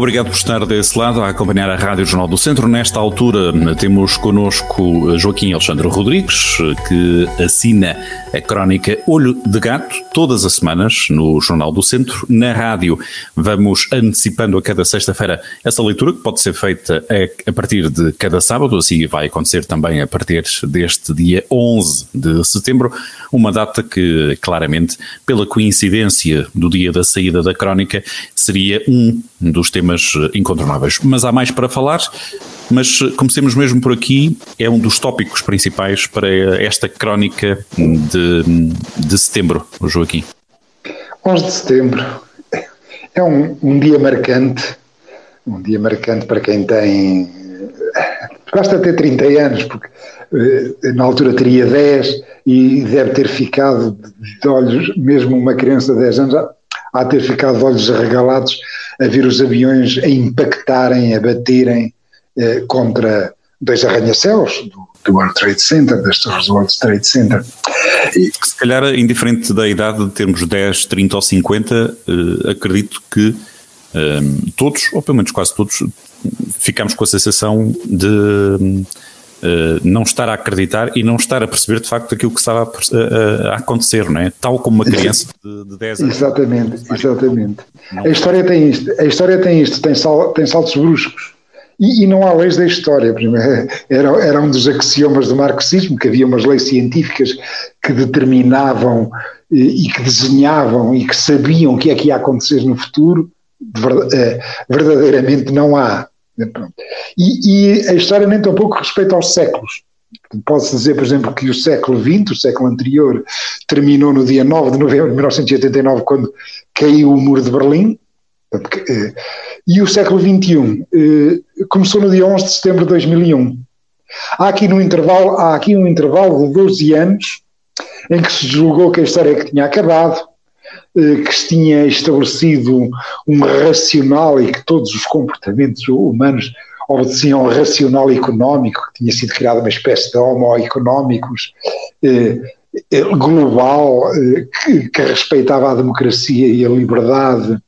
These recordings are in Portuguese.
Obrigado por estar desse lado a acompanhar a Rádio Jornal do Centro. Nesta altura temos connosco Joaquim Alexandre Rodrigues, que assina a crónica Olho de Gato todas as semanas no Jornal do Centro. Na rádio vamos antecipando a cada sexta-feira essa leitura que pode ser feita a, partir de cada sábado, assim vai acontecer também a partir deste dia 11 de setembro, uma data que claramente, pela coincidência do dia da saída da crónica, seria um dos temas incontornáveis. Mas há mais para falar, mas comecemos mesmo por aqui, é um dos tópicos principais para esta crónica de, de setembro, Joaquim. 11 de setembro é um, um dia marcante, um dia marcante para quem tem, basta ter 30 anos, porque eh, na altura teria 10 e deve ter ficado de olhos, mesmo uma criança de 10 anos, a ter ficado de olhos arregalados a ver os aviões a impactarem, a baterem eh, contra dois arranha-céus do, do, World Trade Center, das torres World Trade Center. E, Se calhar, indiferente da idade de termos 10, 30 ou 50, eh, acredito que eh, todos, ou pelo menos quase todos, ficamos com a sensação de Uh, não estar a acreditar e não estar a perceber de facto aquilo que estava a, a, a acontecer, não é? Tal como uma criança de, de 10 anos. Exatamente, exatamente. A história tem isto, a história tem isto, tem, sal, tem saltos bruscos. E, e, não há leis da história. Era, era um dos axiomas do marxismo, que havia umas leis científicas que determinavam e, que desenhavam e que sabiam o que é que ia acontecer no futuro. Eh, verdadeiramente não há. E, e, a história nem tão pouco respeita aos séculos. Pode-se dizer, por exemplo, que o século XX, o século anterior, terminou no dia 9 de novembro de 1989, quando caiu o muro de Berlim, eh, e o século XXI eh, começou no dia 11 de setembro de 2001. Há aqui, no intervalo, há aqui um intervalo de 12 anos em que se julgou que a história que tinha acabado, que se tinha estabelecido um racional e que todos os comportamentos humanos obedeciam ao racional económico, que tinha sido criada uma espécie de homo económicos eh, eh, global, que, que, respeitava a democracia e a liberdade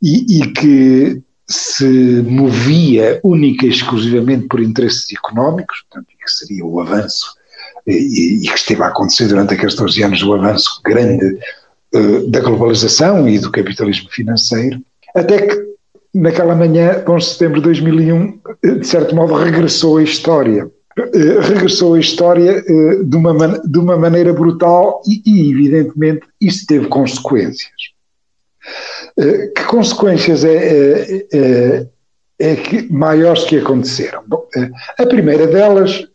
e, e que se movia única e exclusivamente por interesses económicos, portanto, que seria o avanço, e, e, que esteve a acontecer durante aqueles 12 anos, o avanço grande da globalização e do capitalismo financeiro, até que naquela manhã, 11 de setembro de 2001, de certo modo regressou a história. Uh, regressou a história de, uma de uma maneira brutal e, e, evidentemente, isso teve consequências. que consequências é, é, é, é que, maiores que aconteceram? Bom, a primeira delas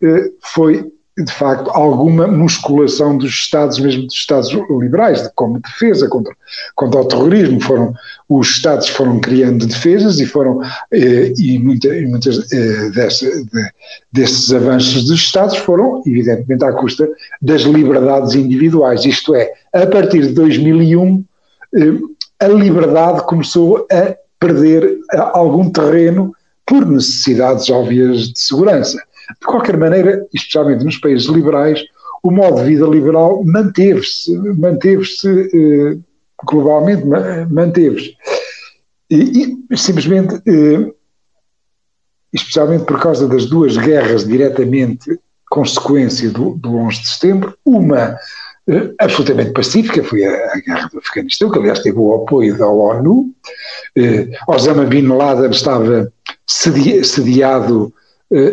foi de facto, alguma musculação dos Estados, mesmo dos Estados liberais, como defesa contra, contra o terrorismo. Foram, os Estados foram criando defesas e foram, eh, e, muita, e muitas eh, de, desses avanços dos Estados foram, evidentemente, à custa das liberdades individuais. Isto é, a partir de 2001, eh, a liberdade começou a perder algum terreno por necessidades óbvias de segurança. De qualquer maneira, especialmente nos países liberais, o modo de vida liberal manteve-se, manteve-se eh, globalmente, manteve-se. E, e, simplesmente, eh, especialmente por causa das duas guerras diretamente consequência do, do 11 de setembro, uma eh, absolutamente pacífica, foi a, a, guerra do Afeganistão, que aliás teve o apoio da ONU, Osama Bin Laden estava sedi, sediado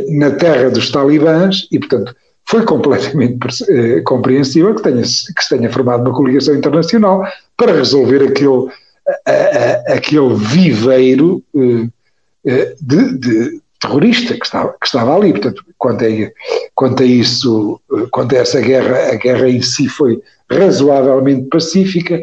na terra dos talibãs e, portanto, foi completamente eh, compreensível que, tenha, que se tenha formado uma coligação internacional para resolver aquele, aquele viveiro eh, de, de terrorista que estava, que estava ali. Portanto, quanto a, quanto a isso, quanto a essa guerra, a guerra em si foi razoavelmente pacífica,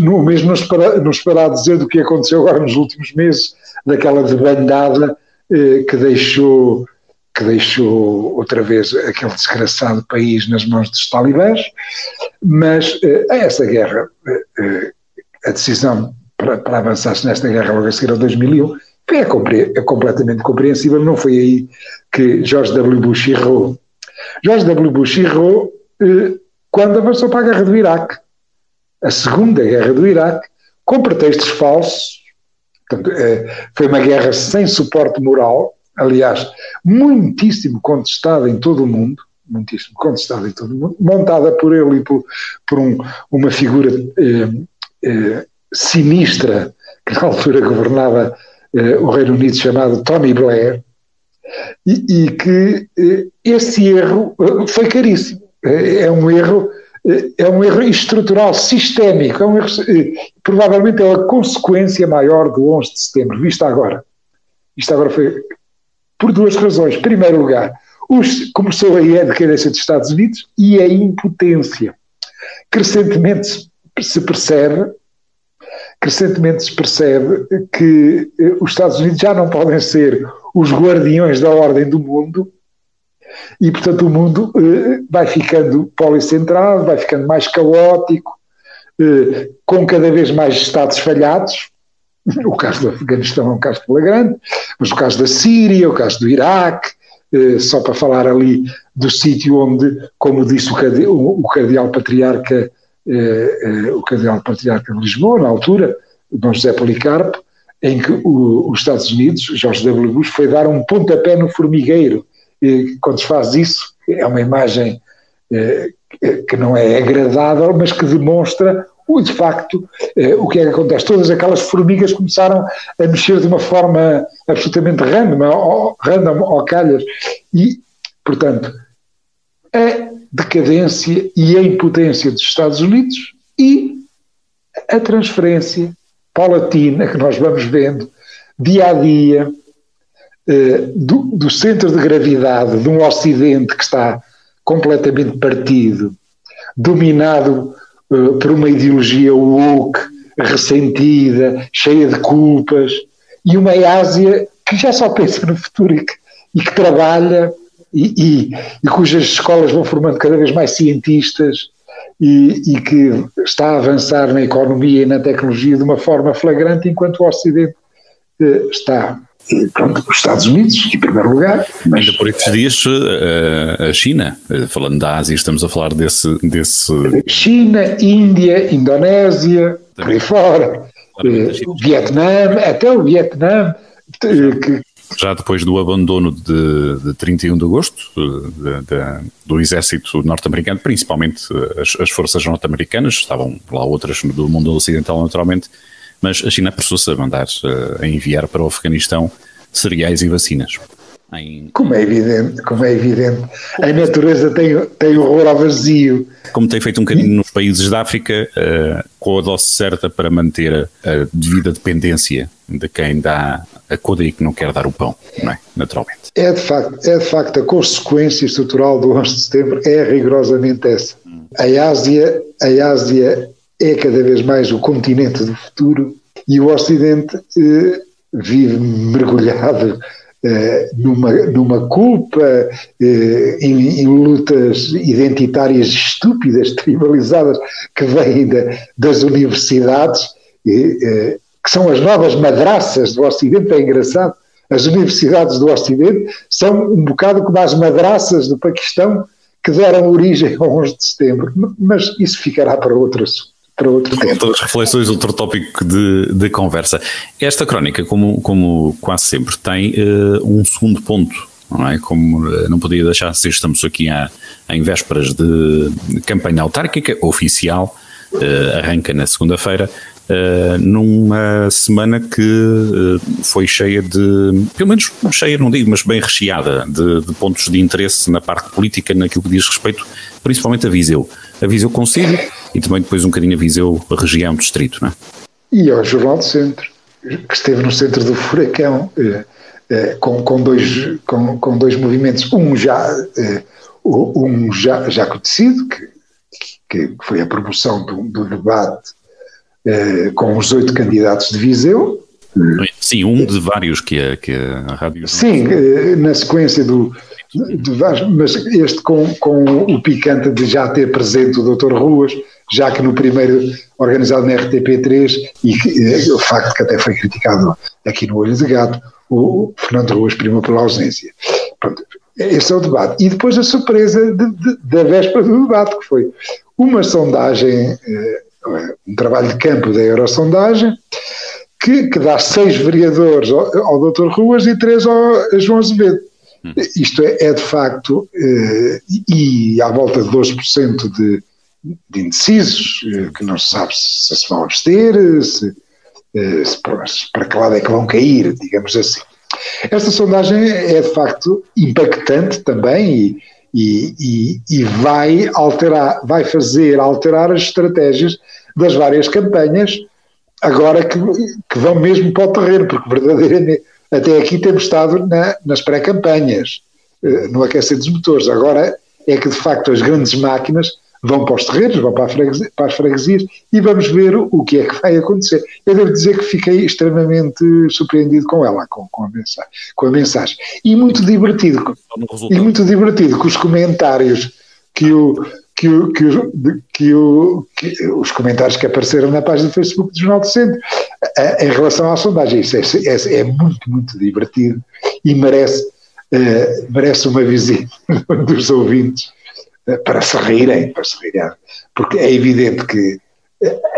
no mesmo nos para, nos para dizer do que aconteceu agora nos últimos meses, daquela debandada eh, que deixou que deixou outra vez aquele desgraçado país nas mãos dos talibãs, mas eh, a essa guerra, eh, a decisão para, para avançar-se nesta guerra logo a seguir ao 2001, é, é completamente compreensível, não foi aí que George W. Bush errou. George W. Bush errou eh, quando avançou para a guerra do Iraque, a segunda guerra do Iraque, com pretextos falsos. Portanto, eh, foi uma guerra sem suporte moral, aliás, muitíssimo contestada em todo o mundo, muitíssimo contestada em todo o mundo, montada por ele e por, por um, uma figura eh, eh, sinistra que na altura governava o Reino Unido, chamado Tony Blair, e, e que esse erro foi caríssimo. É um erro é um erro estrutural, sistémico, é um erro, provavelmente é a consequência maior do 11 de setembro, vista agora. Isto agora foi por duas razões. Em primeiro lugar, os, começou aí a decadência dos Estados Unidos e a impotência. Crescentemente se percebe crescentemente se percebe que eh, os Estados Unidos já não podem ser os guardiões da ordem do mundo e, portanto, o mundo eh, vai ficando policentrado, vai ficando mais caótico, com cada vez mais Estados falhados. O caso do Afeganistão é um caso flagrante, mas o caso da Síria, o caso do Iraque, só para falar ali do sítio onde, como disse o cardeal patriarca eh, eh, o cardeal patriarca de Lisboa, na altura, Dom José Policarpo, em que o, os Estados Unidos, George W. Bush, foi dar um pontapé no formigueiro. E, quando se faz isso, é uma imagem eh, que não é agradável, mas que demonstra o, de facto eh, o que é que acontece. Todas aquelas formigas começaram a mexer de uma forma absolutamente random, random ou calhas. E, portanto, a decadência e a impotência dos Estados Unidos e a transferência paulatina que nós vamos vendo dia a dia eh, do, do, centro de gravidade de um Ocidente que está completamente partido, dominado eh, por uma ideologia woke, ressentida, cheia de culpas, e uma Ásia que já só pensa no futuro e que, e que trabalha e, e, e, cujas escolas vão formando cada vez mais cientistas e, que está a avançar na economia e na tecnologia de uma forma flagrante, enquanto o Ocidente eh, está. Os Estados Unidos, em primeiro lugar. Mas... Ainda por estes dias, eh, a China, eh, falando da Ásia, estamos a falar desse. desse... China, Índia, Indonésia, por aí fora, Vietnã, até o Vietnã, que, já depois do abandono de, de 31 de agosto de, de, do exército norte-americano, principalmente as, as forças norte-americanas, estavam lá outras do mundo ocidental naturalmente, mas a China apressou-se a mandar, a enviar para o Afeganistão cereais e vacinas. Em... Como é evidente, como é evidente, a natureza tem, tem horror ao vazio. Como tem feito um bocadinho nos países da África, uh, com a dose certa para manter a, a devida dependência de quem dá a coda e que não quer dar o pão, não é? Naturalmente. É de facto, é de facto a consequência estrutural do 11 de setembro é rigorosamente essa. A Ásia, a Ásia é cada vez mais o continente do futuro e o Ocidente eh, vive mergulhado eh, numa, numa culpa, eh, em, em, lutas identitárias estúpidas, tribalizadas, que vêm da, das universidades. Eh, que são as novas madraças do Ocidente, é engraçado. As universidades do Ocidente são um bocado como as madraças do Paquistão que deram origem ao 11 de setembro, mas isso ficará para outro assunto. Para outro tempo. Outras reflexões, outro tópico de, de conversa. Esta crónica, como, como quase sempre, tem uh, um segundo ponto não é? Como uh, não podia deixar de ser, estamos aqui à, em vésperas de campanha autárquica oficial, uh, arranca na segunda-feira, uh, numa semana que foi cheia de, pelo menos cheia, não digo, mas bem recheada de, de, pontos de interesse na parte política, naquilo que diz respeito principalmente a Viseu. A Viseu Conselho e também depois um bocadinho a Viseu região, distrito, não é? E ao Jornal do Centro, que esteve no centro do furacão, eh, eh, com, com, dois, com, com dois movimentos, um já, eh, um já, já conhecido, que, que foi a promoção do, do debate eh, com os oito candidatos de Viseu. Sim, um de vários que a, que a rádio. Sim, eh, na sequência do. De vários, mas este com, com o picante de já ter presente o Dr. Ruas, já que no primeiro organizado na RTP3, e que, o facto que até foi criticado aqui no Olho de Gato, o Fernando Ruas prima pela ausência. Pronto, esse é o debate. E depois a surpresa de, de, da véspera do debate, que foi uma sondagem, eh, um trabalho de campo da Eurosondagem, que, que dá seis vereadores ao, ao Dr. Ruas e três ao João Azevedo. Hum. Isto é, é, de facto, eh, e à volta de 12% de, de indecisos, eh, que não se sabe se se vão abster, se, se, para que lado é que vão cair, digamos assim. Esta sondagem é de facto impactante também e, e, e, vai alterar, vai fazer alterar as estratégias das várias campanhas, agora que, que vão mesmo para o terreno, porque verdadeiramente até aqui temos estado na, nas pré-campanhas, eh, no aquecer dos motores. Agora é que de facto as grandes máquinas vão para os terrenos, vão para, freguesia, para, as freguesias e vamos ver o que é que vai acontecer. Eu devo dizer que fiquei extremamente surpreendido com ela, com, com, a, mensagem, com a mensagem. E muito divertido, e muito divertido com os comentários que o, que, o, que, o, que, o, que os comentários que apareceram na página do Facebook do Jornal do Centro em relação à sondagem. Isso é, é, é muito, muito divertido e merece, uh, merece uma visita dos ouvintes para se rirem, para se rirem, porque é evidente que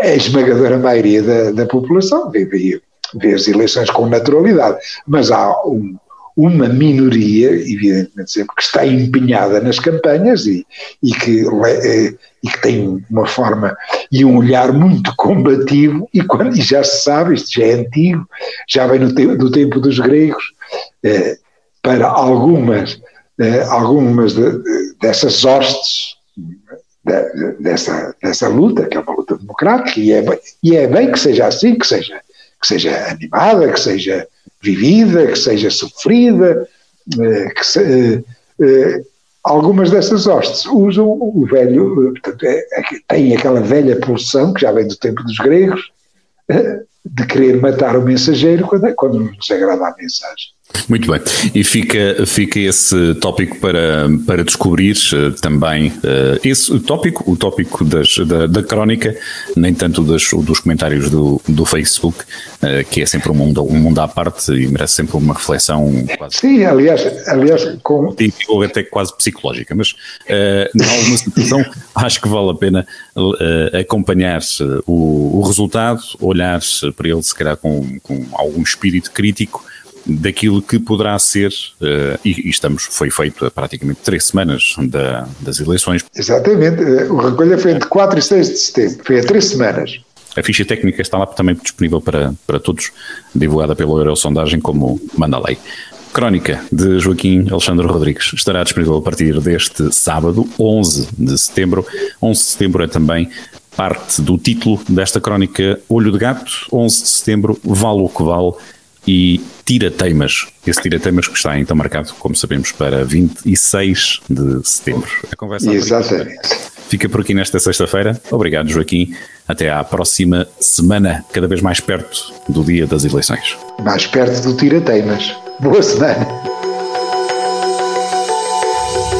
a esmagadora maioria da, da população vê, vê, vê, as eleições com naturalidade, mas há um, uma minoria, evidentemente sempre, que está empenhada nas campanhas e, e, que, eh, e que tem uma forma e um olhar muito combativo, e, quando, e já se sabe, isto já é antigo, já vem no te, do tempo dos gregos, eh, para algumas eh, algumas de, dessas hostes de, dessa, dessa luta, que é uma luta democrática, e é, e é bem que seja assim, que seja, que seja animada, que seja vivida, que seja sofrida, eh, que se, eh, algumas dessas hostes usam o velho, portanto, é, é, tem aquela velha pulsão, que já vem do tempo dos gregos, de querer matar o mensageiro quando, quando nos agrada a mensagem. Muito bem, e fica, fica esse tópico para, para descobrir uh, também uh, esse tópico, o tópico das, da, da crónica, nem tanto das, dos comentários do, do Facebook, uh, que é sempre um mundo, um mundo à parte e merece sempre uma reflexão quase. Sim, aliás, aliás com... ou até quase psicológica, mas uh, em alguma situação acho que vale a pena acompanhar o, o resultado, olhar para ele se calhar com, com algum espírito crítico daquilo que poderá ser, uh, e, e, estamos, foi feito há praticamente três semanas da, das eleições. Exatamente, eh, o recolha foi entre 4 e 6 de setembro, foi há três semanas. A ficha técnica está lá também disponível para, para todos, divulgada pela Eurosondagem como manda a lei. Crónica de Joaquim Alexandre Rodrigues estará disponível a partir deste sábado, 11 de setembro. 11 de setembro é também parte do título desta crónica Olho de Gato. 11 de setembro, vale o que vale e Tira-Teimas. Esse Tira-Teimas que está então marcado, como sabemos, para 26 de setembro. A conversa Exatamente. Fica por aqui nesta sexta-feira. Obrigado, Joaquim. Até à próxima semana, cada vez mais perto do dia das eleições. Mais perto do Tira-Teimas. Boa semana.